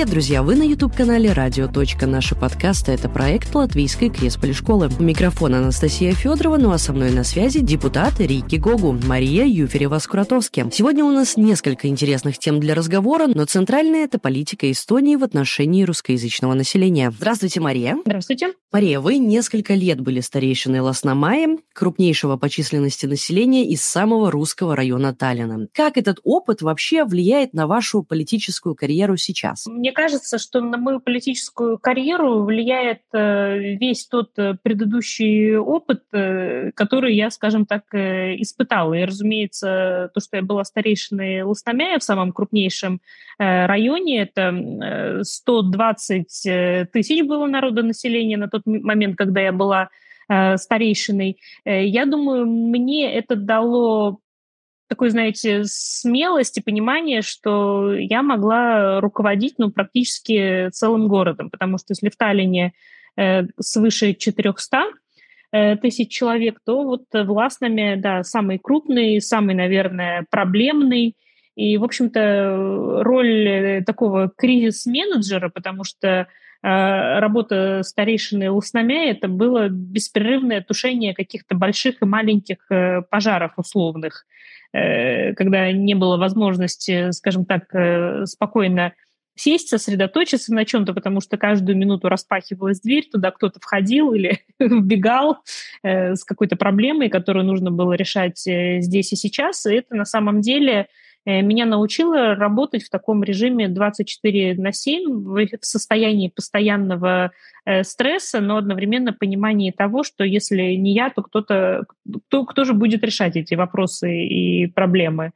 Привет, друзья! Вы на YouTube-канале «Радио. Наши подкасты» — это проект Латвийской Кресполи школы. У микрофона Анастасия Федорова, ну а со мной на связи депутат Рики Гогу, Мария Юферева-Скуратовски. Сегодня у нас несколько интересных тем для разговора, но центральная — это политика Эстонии в отношении русскоязычного населения. Здравствуйте, Мария. Здравствуйте. Мария, вы несколько лет были старейшиной Ласномаи, крупнейшего по численности населения из самого русского района Таллина. Как этот опыт вообще влияет на вашу политическую карьеру сейчас? Мне кажется, что на мою политическую карьеру влияет э, весь тот э, предыдущий опыт, э, который я, скажем так, испытала. И, разумеется, то, что я была старейшиной Ластомяя в самом крупнейшем районе, это 120 тысяч было народонаселения на тот момент, когда я была старейшиной. Я думаю, мне это дало такой, знаете, смелость и понимание, что я могла руководить ну, практически целым городом, потому что если в Таллине э, свыше 400 э, тысяч человек, то вот властными, да, самый крупный, самый, наверное, проблемный, и, в общем-то, роль такого кризис-менеджера, потому что э, работа старейшины Луснамя это было беспрерывное тушение каких-то больших и маленьких э, пожаров условных. Э, когда не было возможности, скажем так, э, спокойно сесть, сосредоточиться на чем-то, потому что каждую минуту распахивалась дверь, туда кто-то входил или вбегал э, с какой-то проблемой, которую нужно было решать э, здесь и сейчас. И это на самом деле Э, меня научила работать в таком режиме 24 на 7, в состоянии постоянного э, стресса, но одновременно понимании того, что если не я, то кто-то, кто, кто же будет решать эти вопросы и проблемы.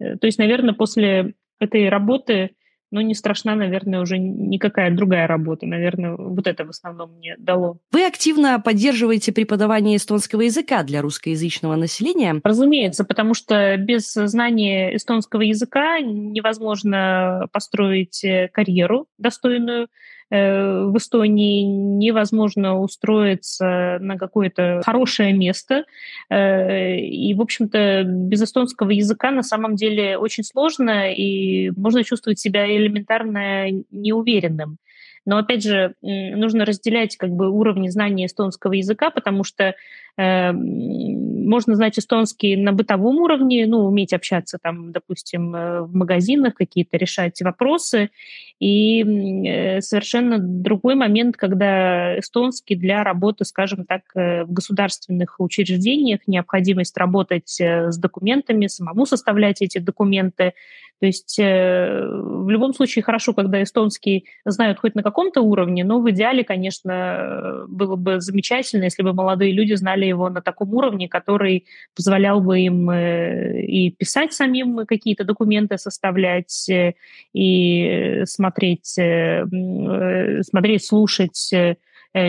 Э, то есть, наверное, после этой работы но не страшна, наверное, уже никакая другая работа. Наверное, вот это в основном мне дало. Вы активно поддерживаете преподавание эстонского языка для русскоязычного населения? Разумеется, потому что без знания эстонского языка невозможно построить э, карьеру достойную в Эстонии невозможно устроиться на какое-то хорошее место. Э, и, в общем-то, без эстонского языка на самом деле очень сложно, и можно чувствовать себя элементарно неуверенным. Но, опять же, нужно разделять как бы уровни знания эстонского языка, потому что э, можно знать эстонский на бытовом уровне, ну, уметь общаться там, допустим, э, в магазинах, какие-то решать вопросы. И э, совершенно другой момент, когда эстонский для работы, скажем так, э, в государственных учреждениях, необходимость работать с документами, самому составлять эти документы, то есть в любом случае хорошо, когда эстонский знают хоть на каком-то уровне, но в идеале, конечно, было бы замечательно, если бы молодые люди знали его на таком уровне, который позволял бы им э, и писать самим какие-то документы, составлять, э, и смотреть, смотреть, слушать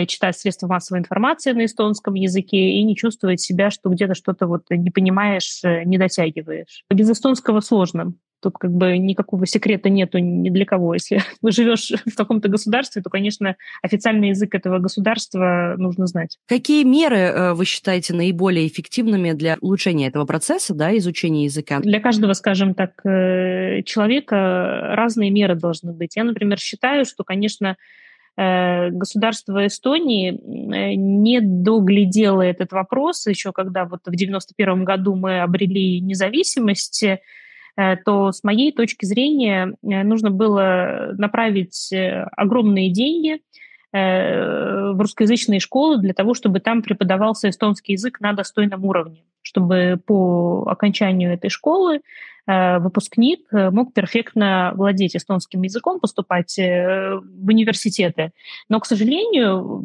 читать средства массовой информации на эстонском языке и не чувствовать себя, что где-то что-то вот не понимаешь, не дотягиваешь. Без эстонского сложно. Тут как бы никакого секрета нету ни для кого. Если вы живешь в каком-то государстве, то, конечно, официальный язык этого государства нужно знать. Какие меры э, вы считаете наиболее эффективными для улучшения этого процесса, да, изучения языка? Для каждого, скажем так, э, человека разные меры должны быть. Я, например, считаю, что, конечно, э, государство Эстонии не доглядело этот вопрос еще когда вот в 91 году мы обрели независимость, то с моей точки зрения э, нужно было направить э, огромные деньги в русскоязычные школы для того, чтобы там преподавался эстонский язык на достойном уровне, чтобы по окончанию этой школы выпускник мог перфектно владеть эстонским языком, поступать в университеты. Но, к сожалению,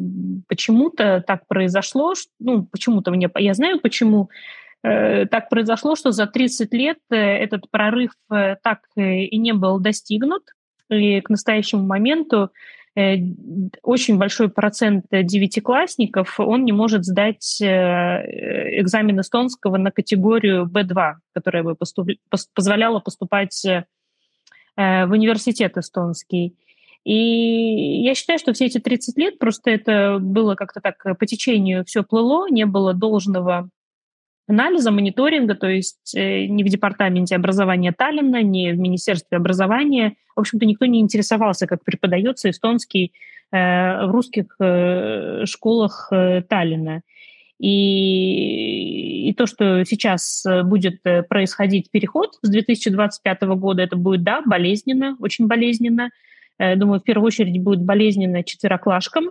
почему-то так произошло, ну, почему-то мне, я знаю почему, Э, так произошло, что за 30 лет э, этот прорыв э, так и не был достигнут. И к настоящему моменту очень большой процент девятиклассников, он не может сдать экзамен эстонского на категорию B2, которая бы поступ... позволяла поступать в университет эстонский. И я считаю, что все эти 30 лет просто это было как-то так по течению все плыло, не было должного анализа, мониторинга, то есть э, не в департаменте образования Таллина, не в Министерстве образования. В общем-то, никто не интересовался, как преподается эстонский э, в русских э, школах э, Таллина. И, и то, что сейчас э, будет э, происходить переход с 2025 года, это будет, да, болезненно, очень болезненно. Э, думаю, в первую очередь будет болезненно четвероклашкам,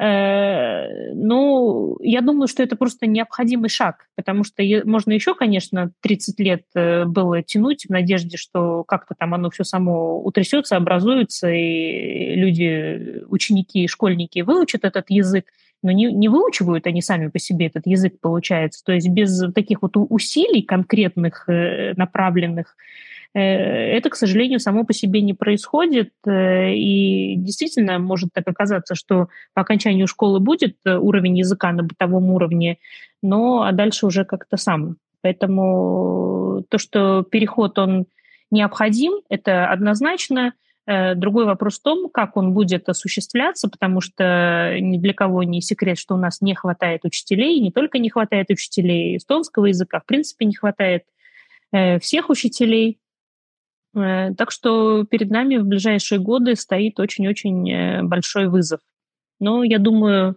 ну, я думаю, что это просто необходимый шаг, потому что можно еще, конечно, 30 лет э, было тянуть в надежде, что как-то там оно все само утрясется, образуется, и люди, ученики школьники выучат этот язык, но не, не выучивают они сами по себе этот язык, получается. То есть без таких вот усилий конкретных, э, направленных Э, это, к сожалению, само по себе не происходит. Э, и действительно может так оказаться, что по окончанию школы будет э, уровень языка на бытовом уровне, но а дальше уже как-то сам. Поэтому то, что переход, он необходим, это однозначно. Другой вопрос в том, как он будет осуществляться, потому что ни для кого не секрет, что у нас не хватает учителей, не только не хватает учителей эстонского языка, в принципе не хватает всех учителей. Э, так что перед нами в ближайшие годы стоит очень-очень э, большой вызов. Но я думаю,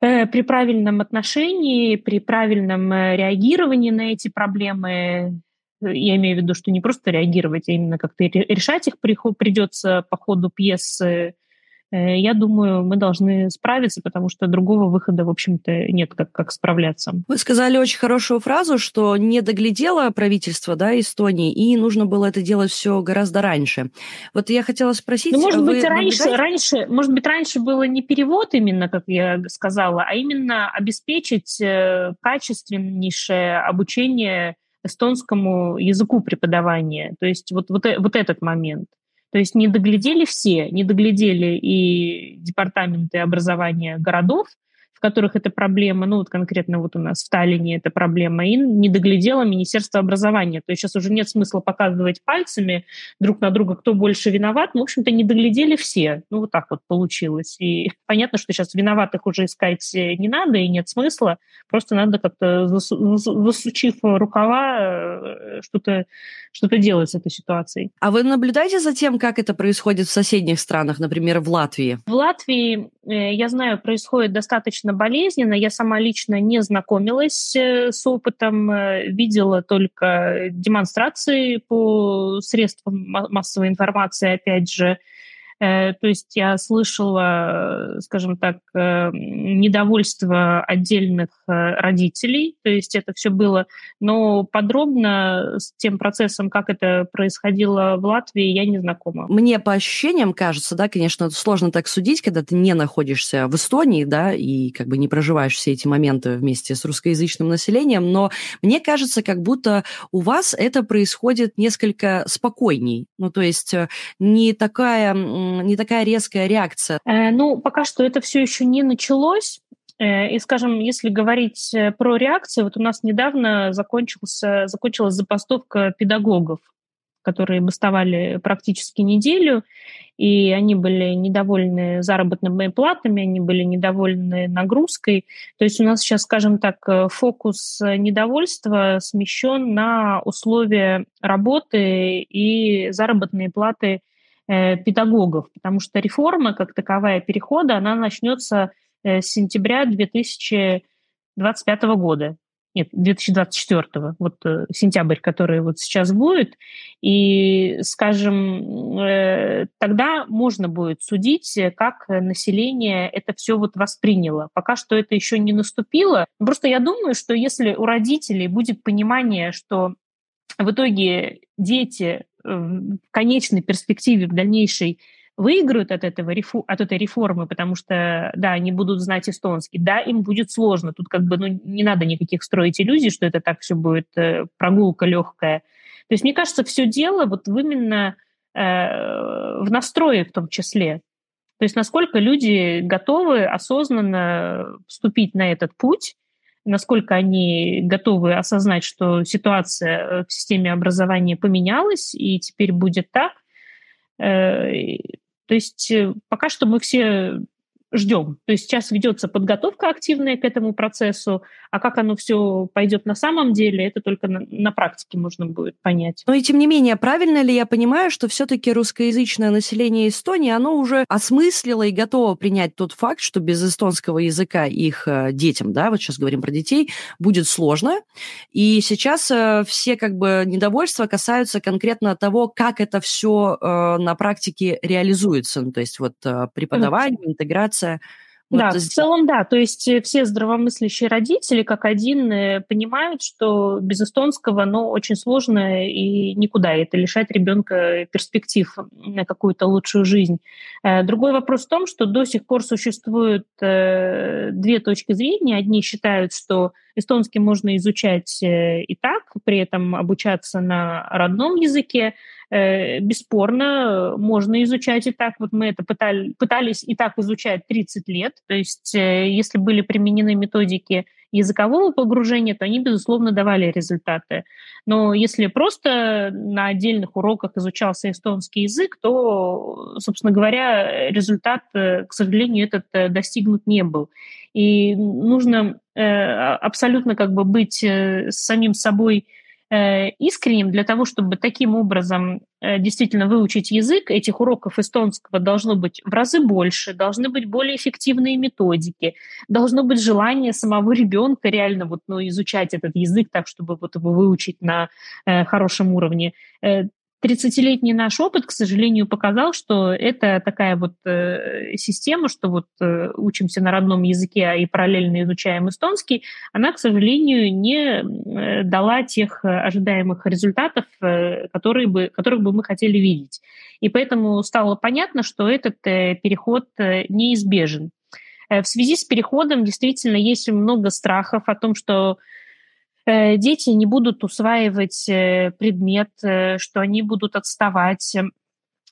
э, при правильном отношении, при правильном реагировании на эти проблемы, я имею в виду, что не просто реагировать, а именно как-то решать их придется по ходу пьесы, я думаю, мы должны справиться, потому что другого выхода, в общем-то, нет, как, как справляться. Вы сказали очень хорошую фразу, что не доглядело правительство да, Эстонии, и нужно было это делать все гораздо раньше. Вот я хотела спросить... Ну, может быть, раньше, раньше, может быть, раньше было не перевод именно, как я сказала, а именно обеспечить э, качественнейшее обучение эстонскому языку преподавания. То есть вот, вот, вот этот момент. То есть не доглядели все, не доглядели и департаменты образования городов, в которых это проблема, ну вот конкретно вот у нас в Таллине это проблема, и не доглядело Министерство образования. То есть сейчас уже нет смысла показывать пальцами друг на друга, кто больше виноват. Ну, в общем-то, не доглядели все. Ну, вот так вот получилось. И понятно, что сейчас виноватых уже искать не надо и нет смысла. Просто надо как-то, засучив рукава, э, что-то что делать с этой ситуацией. А вы наблюдаете за тем, как это происходит в соседних странах, например, в Латвии? В Латвии, э, я знаю, происходит достаточно болезненно. Я сама лично не знакомилась э, с опытом, э, видела только демонстрации по средствам массовой информации, опять же, Э, то есть я слышала, скажем так, э, недовольство отдельных э, родителей, то есть это все было, но подробно с тем процессом, как это происходило в Латвии, я не знакома. Мне по ощущениям кажется, да, конечно, сложно так судить, когда ты не находишься в Эстонии, да, и как бы не проживаешь все эти моменты вместе с русскоязычным населением, но мне кажется, как будто у вас это происходит несколько спокойней, ну, то есть не такая не такая резкая реакция? Э, ну, пока что это все еще не началось. Э, и, скажем, если говорить э, про реакцию, вот у нас недавно закончился, закончилась запастовка педагогов которые бастовали практически неделю, и они были недовольны заработными платами, они были недовольны нагрузкой. То есть у нас сейчас, скажем так, фокус недовольства смещен на условия работы и заработные платы педагогов, потому что реформа как таковая перехода, она начнется э, с сентября 2025 года. Нет, 2024, вот э, сентябрь, который вот сейчас будет. И, скажем, тогда можно будет судить, как население это все вот восприняло. Пока что это еще не наступило. Просто я думаю, что если у родителей будет понимание, что в итоге дети в конечной перспективе, в дальнейшей выиграют от, этого, от этой реформы, потому что, да, они будут знать эстонский, да, им будет сложно. Тут как бы ну, не надо никаких строить иллюзий, что это так все будет э, прогулка легкая. То есть, мне кажется, все дело вот именно э, в настрое в том числе. То есть, насколько люди готовы осознанно вступить на этот путь, насколько они готовы осознать, что ситуация э, в системе образования поменялась, и теперь будет так. Э, то есть э, пока что мы все ждем. То есть сейчас ведется подготовка активная к этому процессу, а как оно все пойдет на самом деле, это только на, на практике можно будет понять. Но и тем не менее, правильно ли я понимаю, что все-таки русскоязычное население Эстонии, оно уже осмыслило и готово принять тот факт, что без эстонского языка их э, детям, да, вот сейчас говорим про детей, будет сложно. И сейчас э, все как бы недовольства касаются конкретно того, как это все э, на практике реализуется. Ну, то есть вот преподавание, интеграция. Вот да, в целом, да. То есть э, все здравомыслящие родители, как один, э, понимают, что без эстонского, но очень сложно и никуда. Это лишает ребенка перспектив на какую-то лучшую жизнь. Э, другой вопрос в том, что до сих пор существуют две точки зрения. Одни считают, что эстонский можно изучать и так, при этом обучаться на родном языке. Э, бесспорно, можно изучать и так. Вот мы это пытали, пытались и так изучать 30 лет. То есть э, если были применены методики языкового погружения, то они, безусловно, давали результаты. Но если просто на отдельных уроках изучался эстонский язык, то, собственно говоря, результат, э, к сожалению, этот достигнут не был. И нужно абсолютно как бы быть самим собой Э, искренним для того, чтобы таким образом э, действительно выучить язык. Этих уроков эстонского должно быть в разы больше, должны быть более эффективные методики, должно быть желание самого ребенка реально вот, ну, изучать этот язык так, чтобы вот его выучить на э, хорошем уровне. Э, 30-летний наш опыт, к сожалению, показал, что это такая вот э, система, что вот э, учимся на родном языке и параллельно изучаем эстонский, она, к сожалению, не э, дала тех ожидаемых результатов, э, которые бы, которых бы мы хотели видеть. И поэтому стало понятно, что этот э, переход э, неизбежен. Э, в связи с переходом действительно есть много страхов о том, что дети не будут усваивать э, предмет, э, что они будут отставать.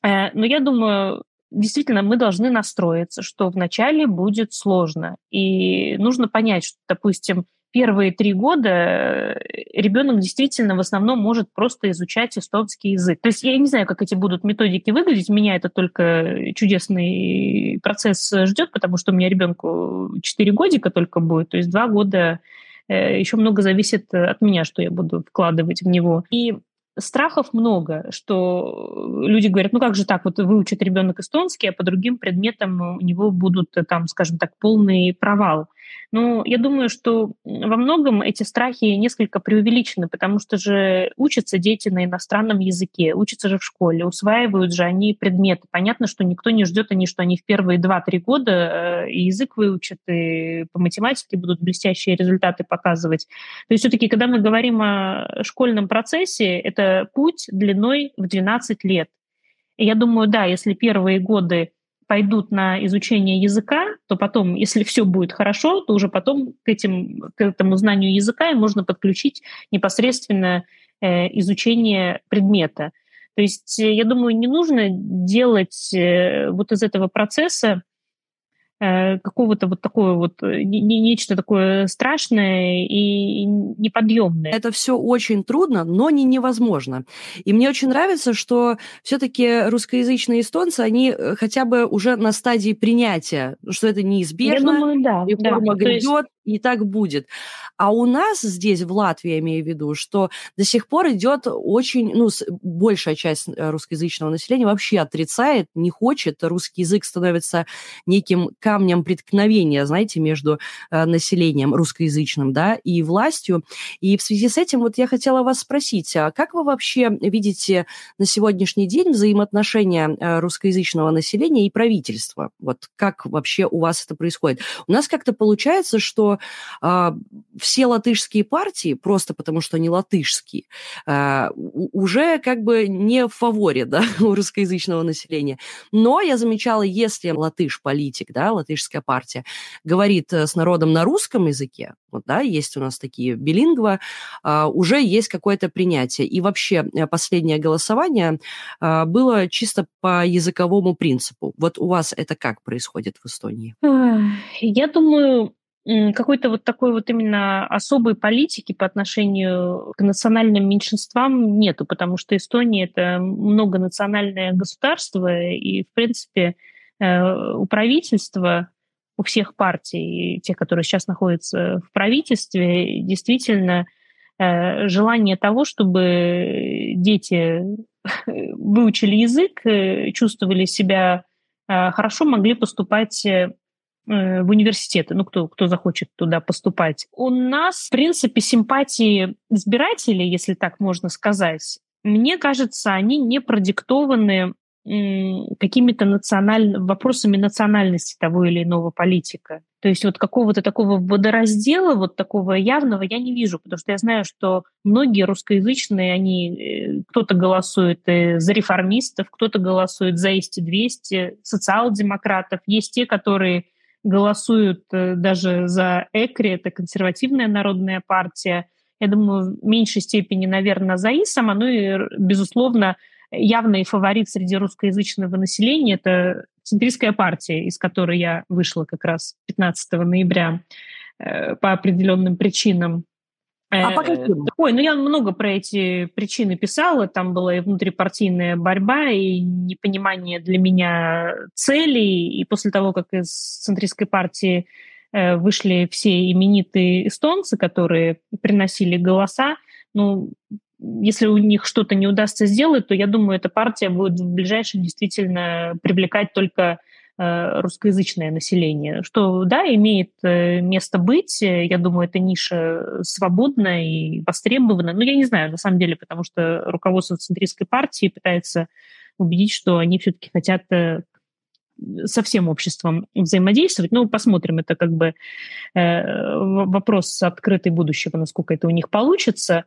Но я думаю, действительно, мы должны настроиться, что вначале будет сложно. И нужно понять, что, допустим, первые три года ребенок действительно в основном может просто изучать эстонский язык. То есть я не знаю, как эти будут методики выглядеть. Меня это только чудесный процесс ждет, потому что у меня ребенку 4 годика только будет, то есть два года Э, еще много зависит э, от меня, что я буду вкладывать в него. И страхов много, что люди говорят, ну как же так, вот выучит ребенок эстонский, а по другим предметам у него будут, э, там, скажем так, полный провал. Но я думаю, что во многом эти страхи несколько преувеличены, потому что же учатся дети на иностранном языке, учатся же в школе, усваивают же они предметы. Понятно, что никто не ждет они, что они в первые 2-3 года э, язык выучат, и по математике будут блестящие результаты показывать. То есть все-таки, когда мы говорим о школьном процессе, это путь длиной в 12 лет. И я думаю, да, если первые годы пойдут на изучение языка, то потом, если все будет хорошо, то уже потом к, этим, к этому знанию языка можно подключить непосредственно э, изучение предмета. То есть, э, я думаю, не нужно делать э, вот из этого процесса Э, какого-то вот такое вот, э, не, нечто такое страшное и неподъемное. Это все очень трудно, но не невозможно. И мне очень нравится, что все-таки русскоязычные эстонцы, они э, хотя бы уже на стадии принятия, что это неизбежно, Я думаю, да, реформа да. грядет. И так будет. А у нас здесь, в Латвии, я имею в виду, что до сих пор идет очень, ну, большая часть русскоязычного населения вообще отрицает, не хочет, русский язык становится неким камнем преткновения, знаете, между э, населением русскоязычным, да, и властью. И в связи с этим вот я хотела вас спросить, а как вы вообще видите на сегодняшний день взаимоотношения э, русскоязычного населения и правительства? Вот как вообще у вас это происходит? У нас как-то получается, что э, все латышские партии, просто потому что они латышские, э, уже как бы не в фаворе, да, у русскоязычного населения. Но я замечала, если латыш-политик, да, латышская партия, говорит э, с народом на русском языке, вот, да, есть у нас такие билингва, а, уже есть какое-то принятие. И вообще э, последнее голосование а, было чисто по языковому принципу. Вот у вас это как происходит в Эстонии? Я думаю, какой-то вот такой вот именно особой политики по отношению к национальным меньшинствам нету, потому что Эстония это многонациональное государство, и, в принципе, Э, у правительства у всех партий, те, которые сейчас находятся в правительстве, действительно э, желание того, чтобы дети выучили язык, э, чувствовали себя хорошо, могли поступать в университеты, ну, кто, кто захочет туда поступать. У нас, в принципе, симпатии избирателей, если так можно сказать, мне кажется, они не продиктованы какими-то националь... вопросами национальности того или иного политика. То есть вот какого-то такого водораздела, вот такого явного я не вижу, потому что я знаю, что многие русскоязычные, они, э, кто-то голосует э, за реформистов, кто-то голосует за ИСТ-200, социал-демократов. Есть те, которые голосуют э, даже за ЭКРИ, это консервативная народная партия. Я думаю, в меньшей степени, наверное, за ИСАМа, ну и, безусловно, явный фаворит среди русскоязычного населения – это центристская партия, из которой я вышла как раз 15 ноября э, по определенным причинам. А по э, каким? Ой, ну я много про эти причины писала. Там была и внутрипартийная борьба, и непонимание для меня целей. И после того, как из центристской партии э, вышли все именитые эстонцы, которые приносили голоса, ну, если у них что-то не удастся сделать, то я думаю, эта партия будет в ближайшем действительно привлекать только русскоязычное население, что, да, имеет э, место быть. Я думаю, эта ниша свободна и востребована. Но я не знаю, на самом деле, потому что руководство центристской партии пытается убедить, что они все-таки хотят э, со всем обществом взаимодействовать. Ну, посмотрим, это как бы э, вопрос открытый будущего, насколько это у них получится.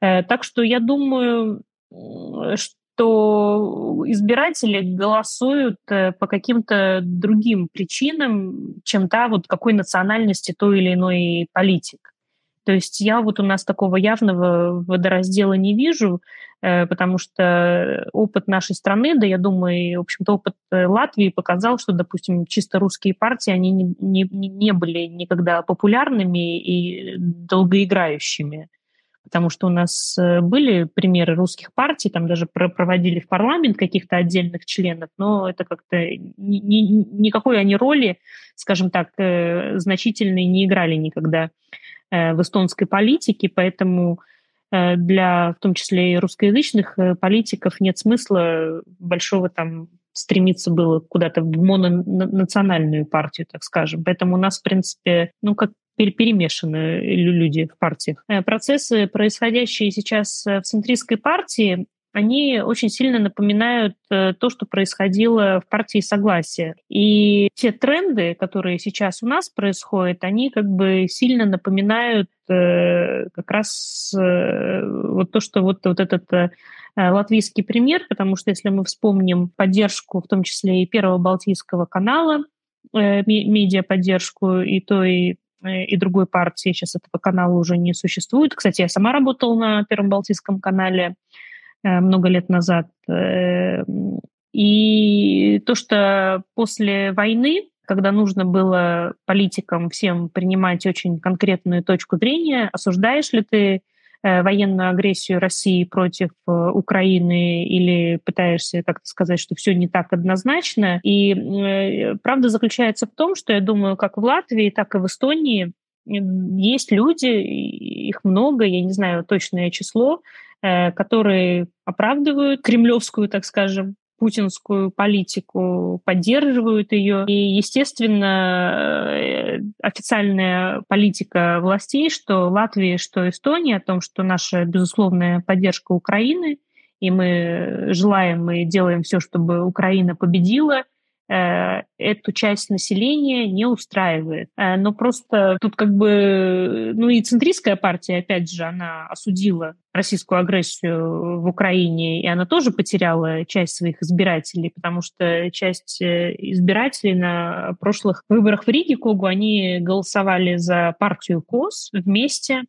Э, так что я думаю, что избиратели голосуют э, по каким-то другим причинам, чем та, вот какой национальности той или иной политик. То есть я вот у нас такого явного водораздела не вижу, э, потому что опыт нашей страны, да я думаю, в общем-то, опыт Латвии показал, что, допустим, чисто русские партии, они не, не, не были никогда популярными и долгоиграющими потому что у нас э, были примеры русских партий, там даже проводили в парламент каких-то отдельных членов, но это как-то ни, ни, никакой они роли, скажем так, э, значительной не играли никогда э, в эстонской политике, поэтому для, в том числе и русскоязычных политиков, нет смысла большого там стремиться было куда-то в мононациональную партию, так скажем. Поэтому у нас, в принципе, ну, как перемешаны люди в партиях. Э, процессы, происходящие сейчас э, в центристской партии, они очень сильно напоминают э, то, что происходило в партии Согласия. И те тренды, которые сейчас у нас происходят, они как бы сильно напоминают как раз вот то, что вот, вот этот латвийский пример, потому что если мы вспомним поддержку, в том числе и Первого Балтийского канала, медиаподдержку и той Э, и другой партии. Сейчас этого канала уже не существует. Кстати, я сама работала на Первом Балтийском канале э, много лет назад. Э, и то, что после войны, когда нужно было политикам всем принимать очень конкретную точку зрения, осуждаешь ли ты Э, военную агрессию России против э, Украины или пытаешься как-то сказать, что все не так однозначно. И э, правда заключается в том, что я думаю, как в Латвии, так и в Эстонии есть люди, их много, я не знаю точное число, которые оправдывают кремлевскую, так скажем, путинскую политику, поддерживают ее. И, естественно, э, официальная политика властей, что Латвии, что Эстония, о том, что наша безусловная поддержка Украины, и мы желаем и делаем все, чтобы Украина победила – Э, эту часть населения не устраивает. Э, но просто тут как бы, ну и центристская партия, опять же, она осудила российскую агрессию в Украине, и она тоже потеряла часть своих избирателей, потому что часть э, избирателей на прошлых выборах в Риге Когу, они голосовали за партию КОС вместе,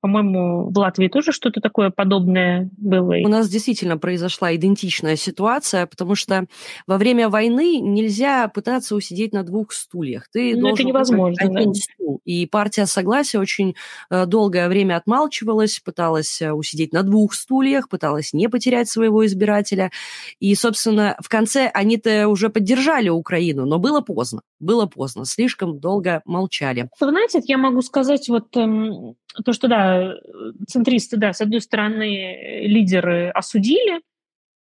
По-моему, в Латвии тоже что-то такое подобное было. У нас действительно произошла идентичная ситуация, потому что во время войны нельзя пытаться усидеть на двух стульях. Ты ну, это невозможно. Один да. стул. И партия Согласия очень э, долгое время отмалчивалась, пыталась э, усидеть на двух стульях, пыталась не потерять своего избирателя. И, собственно, в конце они-то уже поддержали Украину, но было поздно. Было поздно. Слишком долго молчали. Вы знаете, я могу сказать вот эм, то, что, да, центристы, да, с одной стороны, лидеры осудили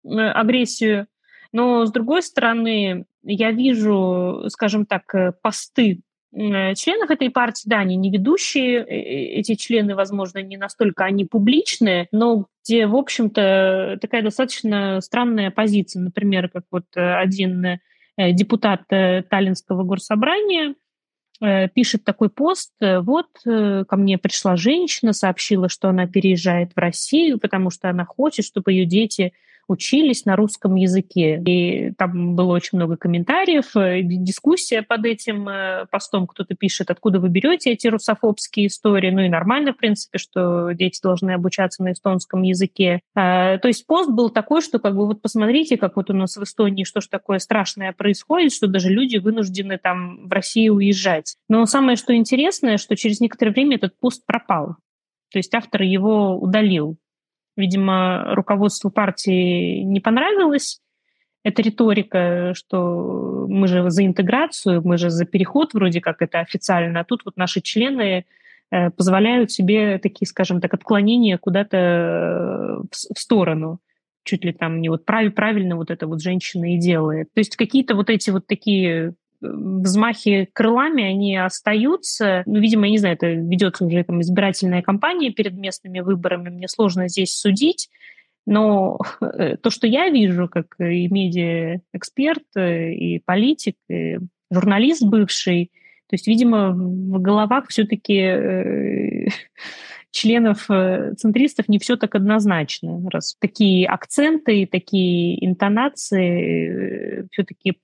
э, агрессию, но с другой стороны, я вижу, скажем так, э, посты э, членов этой партии, да, они не ведущие, эти члены, возможно, не настолько они публичные, но где, в общем-то, такая достаточно странная позиция. Например, как вот один депутат Таллинского горсобрания – пишет такой пост, э, вот э, ко мне пришла женщина, сообщила, что она переезжает в Россию, потому что она хочет, чтобы ее дети учились на русском языке. И там было очень много комментариев, э, дискуссия под этим э, постом. Кто-то пишет, откуда вы берете эти русофобские истории. Ну и нормально, в принципе, что дети должны обучаться на эстонском языке. А, то есть пост был такой, что как бы вот посмотрите, как вот у нас в Эстонии что ж такое страшное происходит, что даже люди вынуждены там в Россию уезжать. Но самое, что интересное, что через некоторое время этот пост пропал. То есть автор его удалил. Видимо, руководству партии не понравилась эта риторика, что мы же за интеграцию, мы же за переход вроде как это официально, а тут вот наши члены э, позволяют себе такие, скажем так, отклонения куда-то э, в сторону чуть ли там не вот прав, правильно вот эта вот женщина и делает. То есть какие-то вот эти вот такие взмахи крылами, они остаются. Ну, видимо, я не знаю, это ведется уже там избирательная кампания перед местными выборами, мне сложно здесь судить. Но э, то, что я вижу, как и медиа-эксперт, э, и политик, и журналист бывший, то есть, видимо, в головах все-таки э, членов центристов не все так однозначно, раз такие акценты, такие интонации все-таки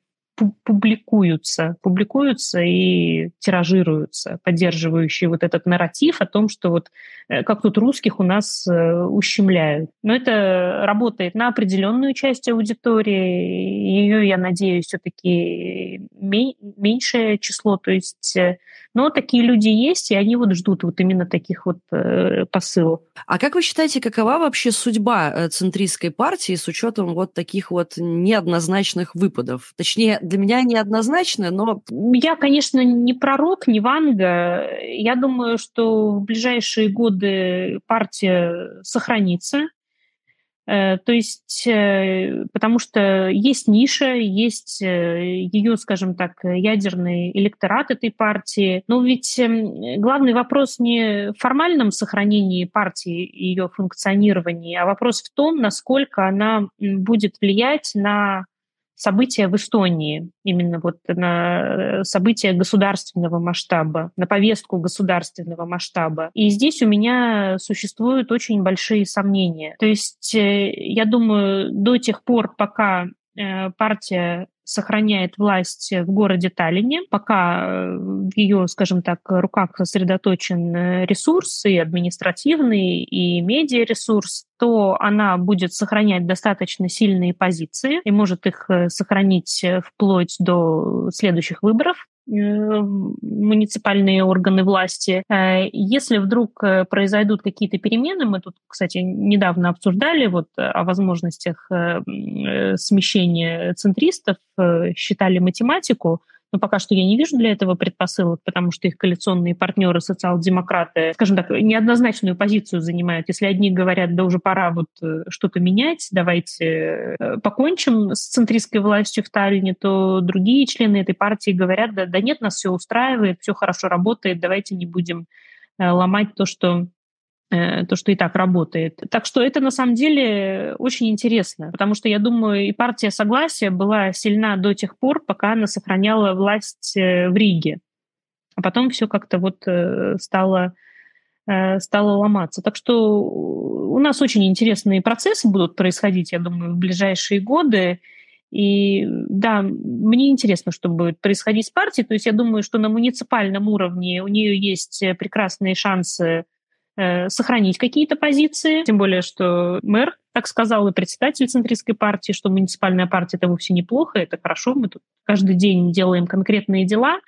публикуются, публикуются и тиражируются, поддерживающие вот этот нарратив о том, что вот э, как тут русских у нас э, ущемляют. Но это работает на определенную часть аудитории, ее, я надеюсь, все-таки меньшее число, то есть э, но такие люди есть, и они вот ждут вот именно таких вот э, посылов. А как вы считаете, какова вообще судьба э, центристской партии с учетом вот таких вот неоднозначных выпадов? Точнее, для меня неоднозначно, но... Я, конечно, не пророк, не Ванга. Я думаю, что в ближайшие годы партия сохранится. Э, то есть, э, потому что есть ниша, есть э, ее, скажем так, ядерный электорат этой партии. Но ведь эм, главный вопрос не в формальном сохранении партии и ее функционировании, а вопрос в том, насколько она будет влиять на события в Эстонии, именно вот на э, события государственного масштаба, на повестку государственного масштаба. И здесь у меня существуют очень большие сомнения. То есть э, я думаю, до тех пор, пока партия сохраняет власть в городе Таллине, пока э, в ее, скажем так, руках сосредоточен э, ресурс и административный, и медиаресурс, то она будет сохранять достаточно сильные позиции и может их э, сохранить вплоть до следующих выборов муниципальные органы власти. Если вдруг произойдут какие-то перемены, мы тут, кстати, недавно обсуждали вот о возможностях смещения центристов Э, считали математику, но пока что я не вижу для этого предпосылок, потому что их коалиционные партнеры, социал-демократы, скажем так, неоднозначную позицию занимают. Если одни говорят, да уже пора вот э, что-то менять, давайте э, покончим с центристской властью в Таллине, то другие члены этой партии говорят, да, да нет, нас все устраивает, все хорошо работает, давайте не будем ломать то, что Э, то, что и так работает. Так что это на самом деле очень интересно, потому что я думаю, и партия Согласия была сильна до тех пор, пока она сохраняла власть э, в Риге. А потом все как-то вот э, стало, стало ломаться. Так что у нас очень интересные процессы будут происходить, я думаю, в ближайшие годы. И да, мне интересно, что будет происходить с партией. То есть я думаю, что на муниципальном уровне у нее есть прекрасные шансы э, сохранить какие-то позиции, тем более, что мэр так сказал и председатель центристской партии, что муниципальная партия это вовсе неплохо, это хорошо, мы тут каждый день делаем конкретные дела,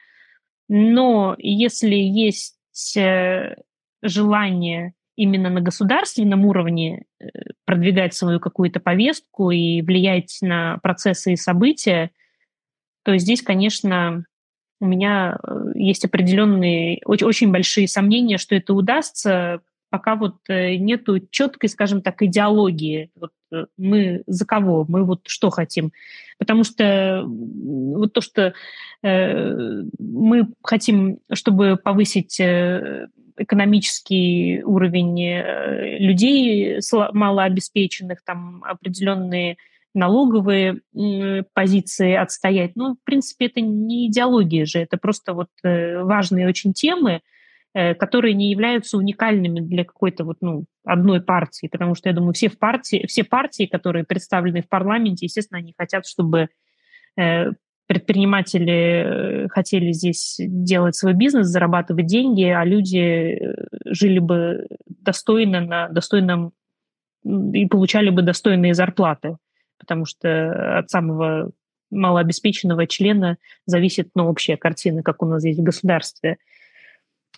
но если есть э, желание именно на государственном уровне э, продвигать свою какую-то повестку и влиять на процессы и события, то здесь, конечно, у меня э, есть определенные, очень, большие сомнения, что это удастся, пока вот э, нету четкой, скажем так, идеологии. Вот мы за кого, мы вот что хотим. Потому что вот то, что э, мы хотим, чтобы повысить экономический уровень э, людей малообеспеченных, там определенные налоговые позиции отстоять. Ну, в принципе, это не идеология же, это просто вот э, важные очень темы, э, которые не являются уникальными для какой-то вот, ну, одной партии, потому что, я думаю, все, в партии, все партии, которые представлены в парламенте, естественно, они хотят, чтобы предприниматели э, хотели здесь делать свой бизнес, зарабатывать деньги, а люди жили бы достойно на достойном и получали бы достойные зарплаты, потому что от самого малообеспеченного члена зависит ну, общая картина, как у нас здесь в государстве.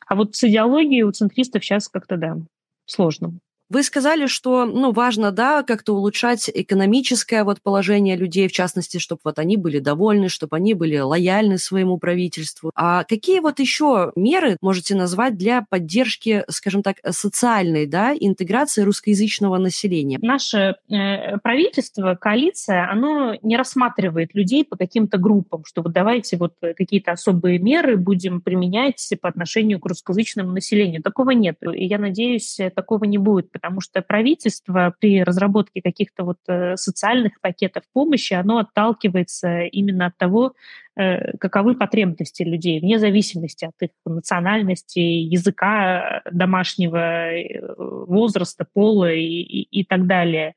А вот с идеологией у центристов сейчас как-то, да, сложно. Вы сказали, что, ну, важно, да, как-то улучшать экономическое вот положение людей, в частности, чтобы вот они были довольны, чтобы они были лояльны своему правительству. А какие вот еще меры можете назвать для поддержки, скажем так, социальной, да, интеграции русскоязычного населения? Наше э, правительство, коалиция, оно не рассматривает людей по каким-то группам, что вот давайте вот какие-то особые меры будем применять по отношению к русскоязычному населению. Такого нет. И я надеюсь, такого не будет потому что правительство при разработке каких-то вот э, социальных пакетов помощи, оно отталкивается именно от того, э, каковы потребности людей, вне зависимости от их национальности, языка домашнего, э, возраста, пола и, и, и так далее.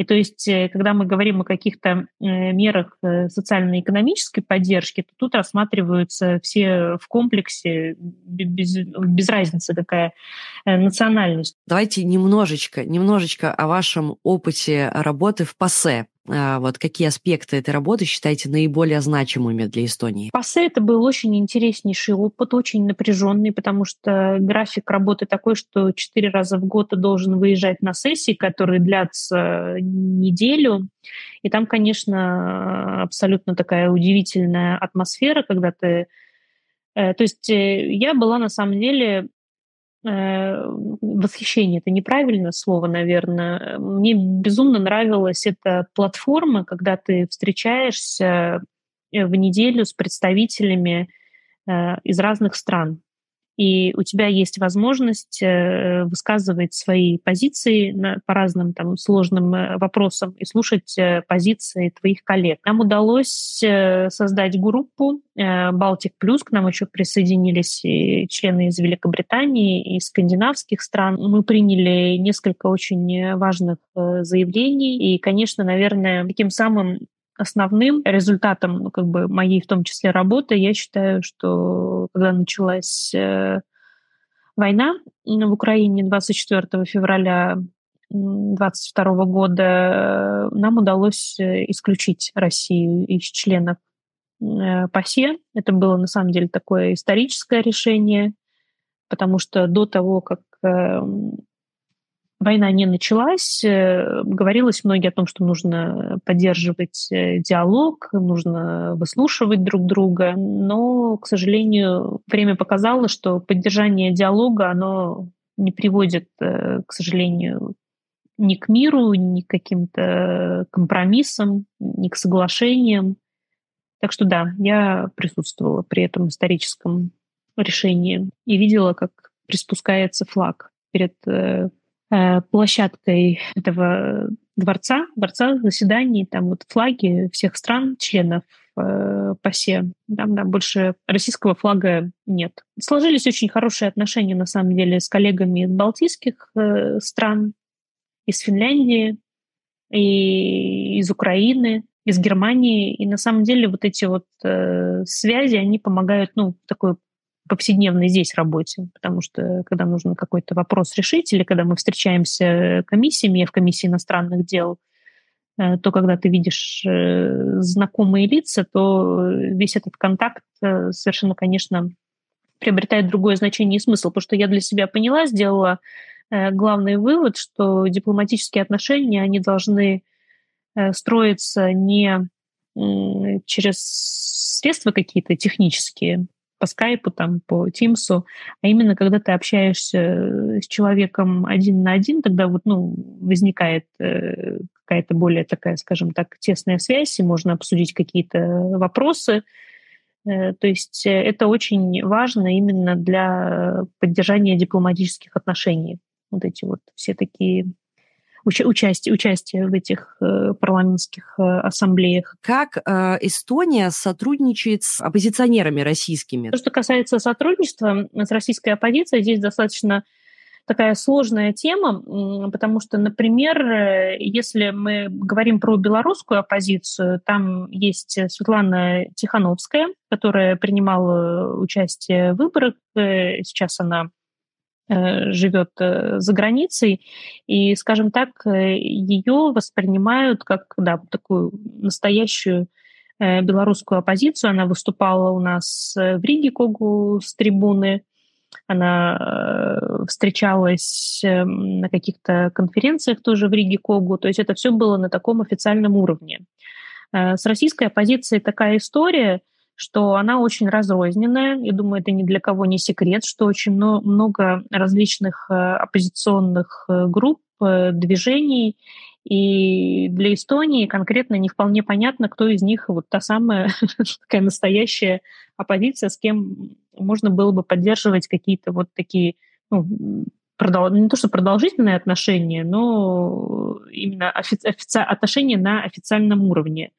И то есть, э, когда мы говорим о каких-то э, мерах э, социально-экономической поддержки, то тут рассматриваются все в комплексе, без, без разницы, какая национальность. Давайте немножечко, немножечко о вашем опыте работы в ПАСЕ. А, вот какие аспекты этой работы считаете наиболее значимыми для Эстонии? ПАСЕ это был очень интереснейший опыт, очень напряженный, потому что график работы такой, что четыре раза в год ты должен выезжать на сессии, которые длятся неделю. И там, конечно, абсолютно такая удивительная атмосфера, когда ты... Э, то есть э, я была на самом деле восхищение это неправильное слово, наверное. Мне безумно нравилась эта платформа, когда ты встречаешься э, в неделю с представителями э, из разных стран и у тебя есть возможность э, высказывать свои позиции по разным там сложным э, вопросам и слушать э, позиции твоих коллег. Нам удалось создать группу Балтик Плюс, к нам еще присоединились члены из Великобритании и скандинавских стран. Мы приняли несколько очень важных заявлений, и, конечно, наверное, таким самым основным результатом, ну, как бы моей в том числе работы, я считаю, что когда началась э, война в Украине 24 февраля 2022 года, э, нам удалось э, исключить Россию из членов э, ПАСЕ. Это было на самом деле такое историческое решение, потому что до того, как эм, война не началась, э, говорилось многие о том, что нужно поддерживать э, диалог, нужно выслушивать друг друга, но, к сожалению, время показало, что поддержание диалога, оно не приводит, э, к сожалению, ни к миру, ни к каким-то компромиссам, ни к соглашениям. Так что да, я присутствовала при этом историческом решении и видела, как приспускается флаг перед площадкой этого дворца, дворца заседаний, там вот флаги всех стран, членов э, ПАСЕ. Там, да, больше российского флага нет. Сложились очень хорошие отношения, на самом деле, с коллегами из балтийских э, стран, из Финляндии, и из Украины, из Германии. И на самом деле вот эти вот э, связи, они помогают, ну, такой повседневной здесь работе, потому что когда нужно какой-то вопрос решить, или когда мы встречаемся комиссиями, я в комиссии иностранных дел, э, то когда ты видишь э, знакомые лица, то весь этот контакт э, совершенно, конечно, приобретает другое значение и смысл, потому что я для себя поняла, сделала главный вывод, что дипломатические отношения, они должны строиться не через средства какие-то технические, по скайпу, там, по Тимсу, а именно когда ты общаешься э, с человеком один на один, тогда вот, ну, возникает э, какая-то более такая, скажем так, тесная связь, и можно обсудить какие-то вопросы. Э, то есть это очень важно именно для поддержания дипломатических отношений. Вот эти вот все такие уч- участие, участие в этих э, парламентских э, ассамблеях. Как э, Эстония сотрудничает с оппозиционерами российскими? То, что касается сотрудничества с российской оппозицией, здесь достаточно такая сложная тема, потому что, например, э, если мы говорим про белорусскую оппозицию, там есть Светлана Тихановская, которая принимала участие в выборах. Э, сейчас она Э, живет э, за границей, и, скажем так, э, ее воспринимают как да, такую настоящую белорусскую оппозицию. Она выступала у нас в Риге Когу с трибуны, она встречалась на каких-то конференциях тоже в Риге Когу, то есть это все было на таком официальном уровне. С российской оппозицией такая история, что она очень разрозненная. Я думаю, это ни для кого не секрет, что очень много различных э, оппозиционных э, групп, э, движений, и для Эстонии конкретно не вполне понятно, кто из них вот та самая такая настоящая оппозиция, с кем можно было бы поддерживать какие-то вот такие ну, не то что продолжительные отношения, но именно офици... Офици... отношения на официальном уровне.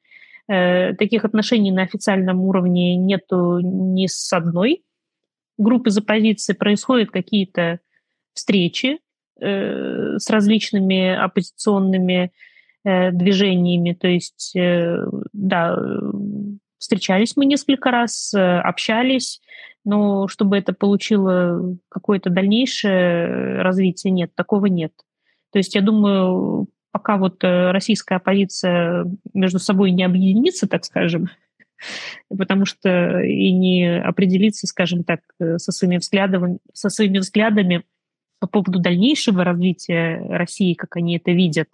Э, таких отношений на официальном уровне нету ни с одной группы из оппозиции. Происходят какие-то встречи э, с различными оппозиционными э, движениями. То есть, да, встречались мы несколько раз, общались, но чтобы это получило какое-то дальнейшее развитие, нет, такого нет. То есть, я думаю, пока вот э, российская оппозиция между собой не объединится, так скажем, потому что и не определиться, скажем так, э, со своими взглядами, со своими взглядами по поводу дальнейшего развития России, как они это видят,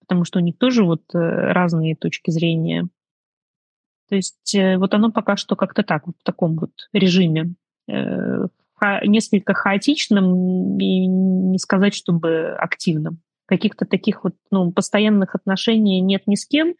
потому что у них тоже вот э, разные точки зрения. То есть вот оно пока что как-то так, в таком вот режиме, несколько хаотичным и не сказать, чтобы активным каких-то таких вот ну, постоянных отношений нет ни с кем.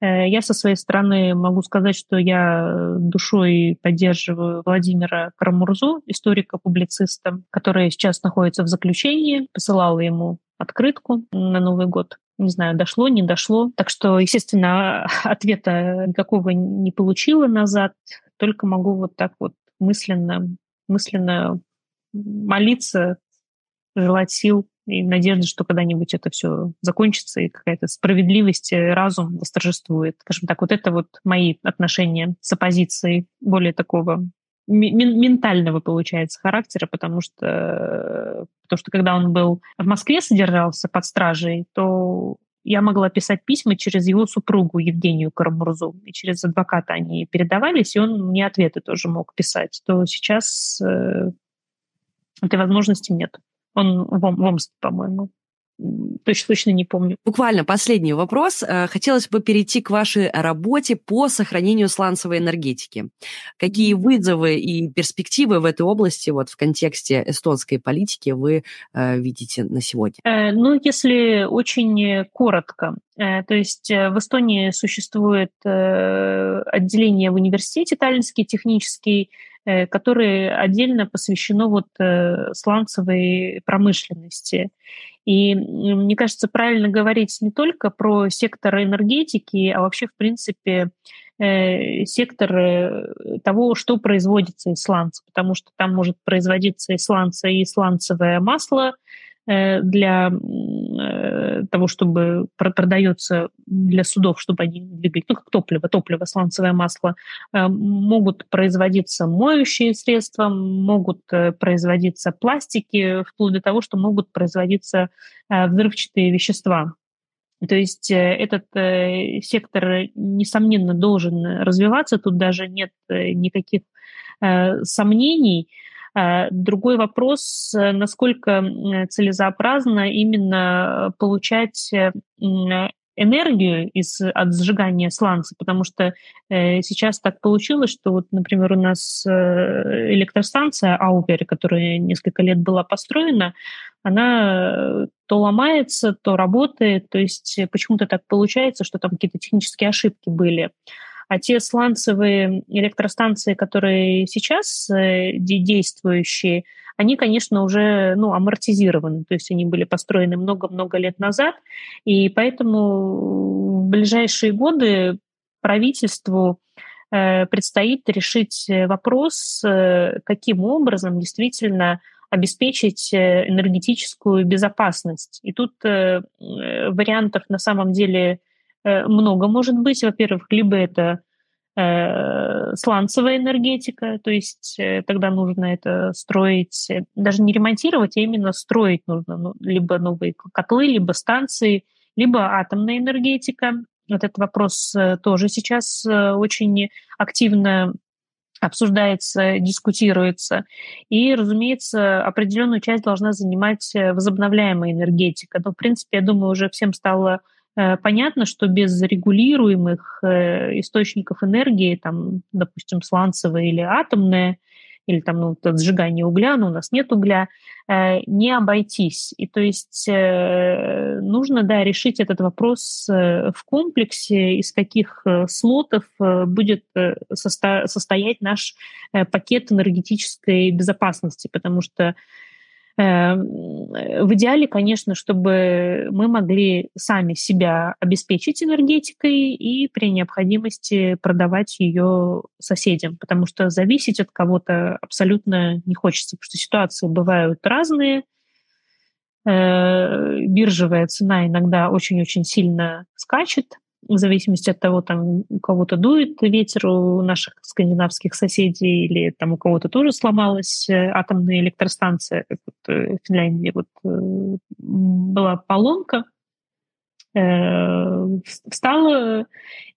Э, я со своей стороны могу сказать, что я душой поддерживаю Владимира Карамурзу, историка-публициста, который сейчас находится в заключении. Посылала ему открытку на Новый год. Не знаю, дошло, не дошло. Так что, естественно, ответа никакого не получила назад. Только могу вот так вот мысленно, мысленно молиться, желать сил и надежда, что когда-нибудь это все закончится, и какая-то справедливость, разум восторжествует. Скажем так, вот это вот мои отношения с оппозицией более такого ментального, получается, характера, потому что, потому что когда он был в Москве, содержался под стражей, то я могла писать письма через его супругу Евгению Карамурзу, и через адвоката они передавались, и он мне ответы тоже мог писать. То сейчас э, этой возможности нет. Он в, в Омске, по-моему. Точно, точно не помню. Буквально последний вопрос. Э, хотелось бы перейти к вашей работе по сохранению сланцевой энергетики. Какие вызовы и перспективы в этой области вот в контексте эстонской политики вы э, видите на сегодня? Э, ну, если очень коротко, то есть в Эстонии существует отделение в университете Таллинский технический, которое отдельно посвящено вот сланцевой промышленности. И мне кажется, правильно говорить не только про сектор энергетики, а вообще, в принципе, э, сектор того, что производится из сланца, потому что там может производиться и сланца, и сланцевое масло для того, чтобы продается для судов, чтобы они двигали, ну, как топливо, топливо, сланцевое масло, э, могут производиться моющие средства, могут э, производиться пластики, вплоть до того, что могут производиться э, взрывчатые вещества. То есть этот сектор, несомненно, должен развиваться, тут даже нет никаких сомнений. Другой вопрос, насколько целесообразно именно получать энергию из, от сжигания сланца, потому что э, сейчас так получилось, что вот, например, у нас э, электростанция Аупер, которая несколько лет была построена, она то ломается, то работает, то есть почему-то так получается, что там какие-то технические ошибки были. А те сланцевые электростанции, которые сейчас э, действующие, они, конечно, уже ну, амортизированы, то есть они были построены много-много лет назад, и поэтому в ближайшие годы правительству э, предстоит решить вопрос, э, каким образом действительно обеспечить энергетическую безопасность. И тут вариантов на самом деле много может быть. Во-первых, либо это Э, сланцевая энергетика, то есть э, тогда нужно это строить, э, даже не ремонтировать, а именно строить нужно ну, либо новые котлы, либо станции, либо атомная энергетика. Вот этот вопрос тоже сейчас очень активно обсуждается, дискутируется. И, разумеется, определенную часть должна занимать возобновляемая энергетика. Но, в принципе, я думаю, уже всем стало Э, понятно, что без регулируемых э, источников энергии, там, допустим, сланцевые или атомные, или там ну, сжигание угля, но у нас нет угля, э, не обойтись. И то есть нужно, да, решить этот вопрос в комплексе, из каких слотов будет состоять наш пакет энергетической безопасности, потому что в идеале, конечно, чтобы мы могли сами себя обеспечить энергетикой и при необходимости продавать ее соседям, потому что зависеть от кого-то абсолютно не хочется, потому что ситуации бывают разные. Э, биржевая цена иногда очень-очень сильно скачет, в зависимости от того, там у кого-то дует ветер у наших скандинавских соседей, или там у кого-то тоже сломалась э, атомная электростанция, как вот э, в Финляндии вот э, была поломка, встала,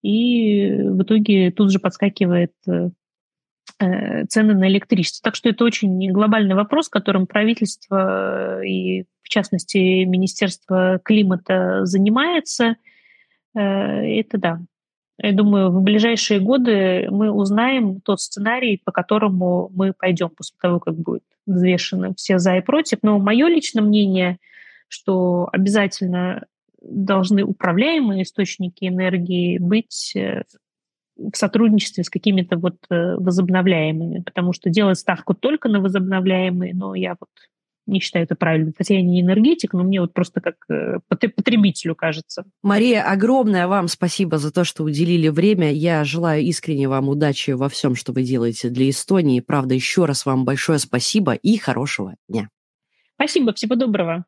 и в итоге тут же подскакивает цены на электричество. Так что это очень глобальный вопрос, которым правительство и, в частности, Министерство климата занимается – это да. Я думаю, в ближайшие годы мы узнаем тот сценарий, по которому мы пойдем после того, как будет взвешены все за и против. Но мое личное мнение, что обязательно должны управляемые источники энергии быть э, в сотрудничестве с какими-то вот э, возобновляемыми, потому что делать ставку только на возобновляемые, но я вот не считаю это правильным. Хотя я не энергетик, но мне вот просто как э, потребителю кажется. Мария, огромное вам спасибо за то, что уделили время. Я желаю искренне вам удачи во всем, что вы делаете для Эстонии. Правда, еще раз вам большое спасибо и хорошего дня. Спасибо, всего доброго.